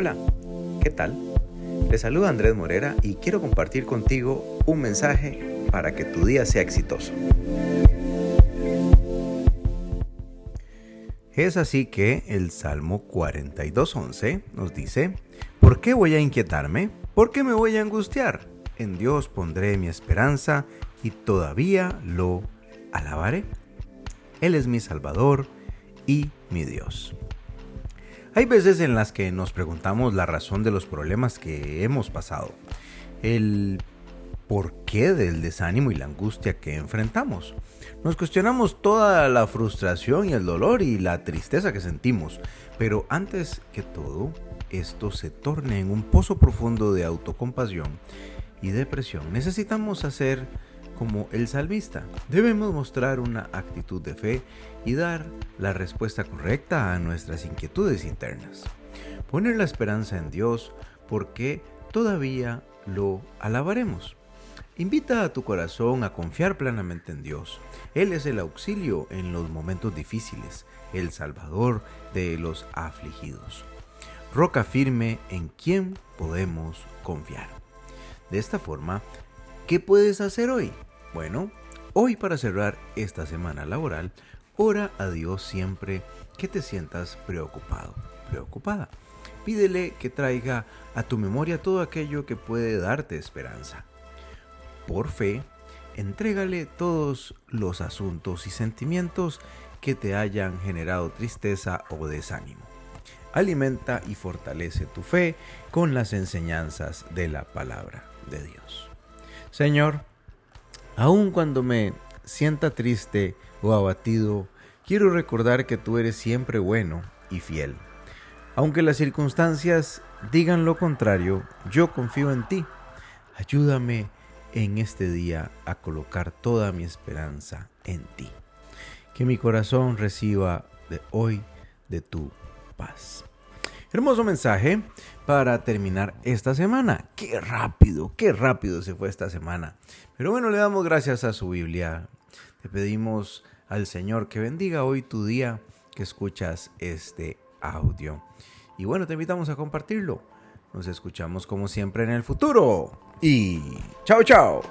Hola, ¿qué tal? Te saluda Andrés Morera y quiero compartir contigo un mensaje para que tu día sea exitoso. Es así que el Salmo 42.11 nos dice, ¿por qué voy a inquietarme? ¿Por qué me voy a angustiar? En Dios pondré mi esperanza y todavía lo alabaré. Él es mi Salvador y mi Dios. Hay veces en las que nos preguntamos la razón de los problemas que hemos pasado, el porqué del desánimo y la angustia que enfrentamos. Nos cuestionamos toda la frustración y el dolor y la tristeza que sentimos, pero antes que todo, esto se torne en un pozo profundo de autocompasión y depresión, necesitamos hacer como el salmista. Debemos mostrar una actitud de fe y dar la respuesta correcta a nuestras inquietudes internas. Poner la esperanza en Dios porque todavía lo alabaremos. Invita a tu corazón a confiar plenamente en Dios. Él es el auxilio en los momentos difíciles, el salvador de los afligidos. Roca firme en quien podemos confiar. De esta forma, ¿qué puedes hacer hoy? Bueno, hoy para cerrar esta semana laboral, ora a Dios siempre que te sientas preocupado, preocupada. Pídele que traiga a tu memoria todo aquello que puede darte esperanza. Por fe, entrégale todos los asuntos y sentimientos que te hayan generado tristeza o desánimo. Alimenta y fortalece tu fe con las enseñanzas de la palabra de Dios. Señor, Aun cuando me sienta triste o abatido, quiero recordar que tú eres siempre bueno y fiel. Aunque las circunstancias digan lo contrario, yo confío en ti. Ayúdame en este día a colocar toda mi esperanza en ti. Que mi corazón reciba de hoy de tu paz. Hermoso mensaje para terminar esta semana. Qué rápido, qué rápido se fue esta semana. Pero bueno, le damos gracias a su Biblia. Te pedimos al Señor que bendiga hoy tu día que escuchas este audio. Y bueno, te invitamos a compartirlo. Nos escuchamos como siempre en el futuro. Y chao, chao.